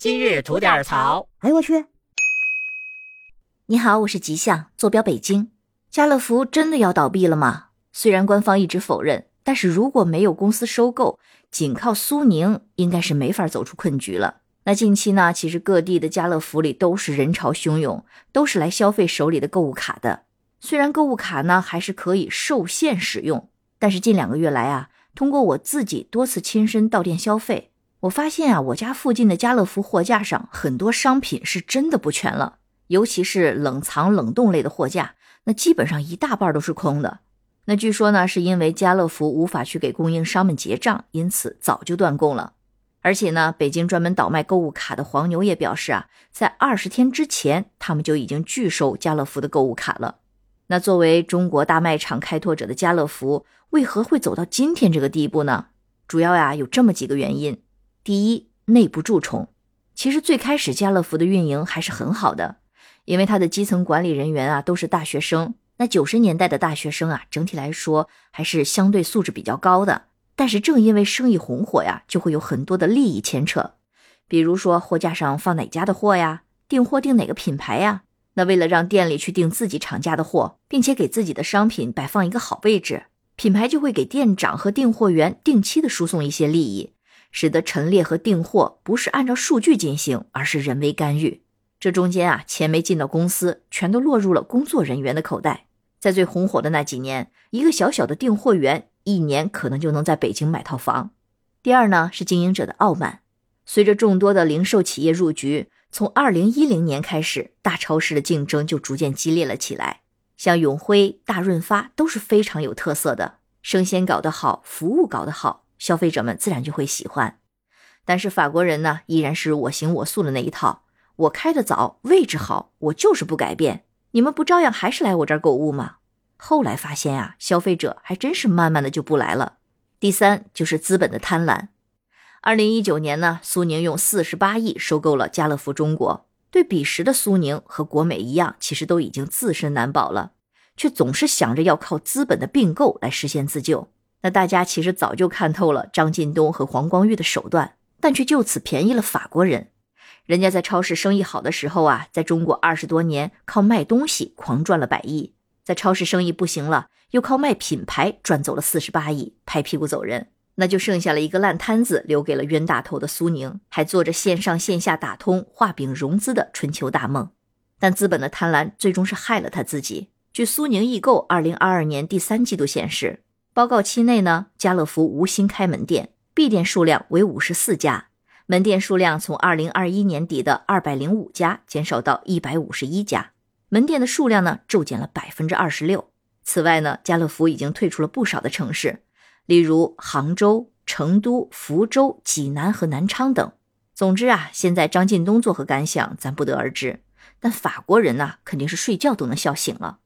今日吐点槽。哎呦我去！你好，我是吉祥，坐标北京。家乐福真的要倒闭了吗？虽然官方一直否认，但是如果没有公司收购，仅靠苏宁应该是没法走出困局了。那近期呢，其实各地的家乐福里都是人潮汹涌，都是来消费手里的购物卡的。虽然购物卡呢还是可以受限使用，但是近两个月来啊，通过我自己多次亲身到店消费。我发现啊，我家附近的家乐福货架上很多商品是真的不全了，尤其是冷藏冷冻类的货架，那基本上一大半都是空的。那据说呢，是因为家乐福无法去给供应商们结账，因此早就断供了。而且呢，北京专门倒卖购物卡的黄牛也表示啊，在二十天之前，他们就已经拒收家乐福的购物卡了。那作为中国大卖场开拓者的家乐福，为何会走到今天这个地步呢？主要呀有这么几个原因。第一，内部蛀虫。其实最开始家乐福的运营还是很好的，因为它的基层管理人员啊都是大学生。那九十年代的大学生啊，整体来说还是相对素质比较高的。但是正因为生意红火呀，就会有很多的利益牵扯，比如说货架上放哪家的货呀，订货订哪个品牌呀。那为了让店里去订自己厂家的货，并且给自己的商品摆放一个好位置，品牌就会给店长和订货员定期的输送一些利益。使得陈列和订货不是按照数据进行，而是人为干预。这中间啊，钱没进到公司，全都落入了工作人员的口袋。在最红火的那几年，一个小小的订货员一年可能就能在北京买套房。第二呢，是经营者的傲慢。随着众多的零售企业入局，从二零一零年开始，大超市的竞争就逐渐激烈了起来。像永辉、大润发都是非常有特色的，生鲜搞得好，服务搞得好。消费者们自然就会喜欢，但是法国人呢，依然是我行我素的那一套。我开的早，位置好，我就是不改变。你们不照样还是来我这儿购物吗？后来发现啊，消费者还真是慢慢的就不来了。第三就是资本的贪婪。二零一九年呢，苏宁用四十八亿收购了家乐福中国。对彼时的苏宁和国美一样，其实都已经自身难保了，却总是想着要靠资本的并购来实现自救。那大家其实早就看透了张近东和黄光裕的手段，但却就此便宜了法国人。人家在超市生意好的时候啊，在中国二十多年靠卖东西狂赚了百亿；在超市生意不行了，又靠卖品牌赚走了四十八亿，拍屁股走人。那就剩下了一个烂摊子，留给了冤大头的苏宁，还做着线上线下打通、画饼融资的春秋大梦。但资本的贪婪最终是害了他自己。据苏宁易购二零二二年第三季度显示。报告期内呢，家乐福无新开门店，闭店数量为五十四家，门店数量从二零二一年底的二百零五家减少到一百五十一家，门店的数量呢骤减了百分之二十六。此外呢，家乐福已经退出了不少的城市，例如杭州、成都、福州、济南和南昌等。总之啊，现在张近东作何感想，咱不得而知。但法国人呢，肯定是睡觉都能笑醒了。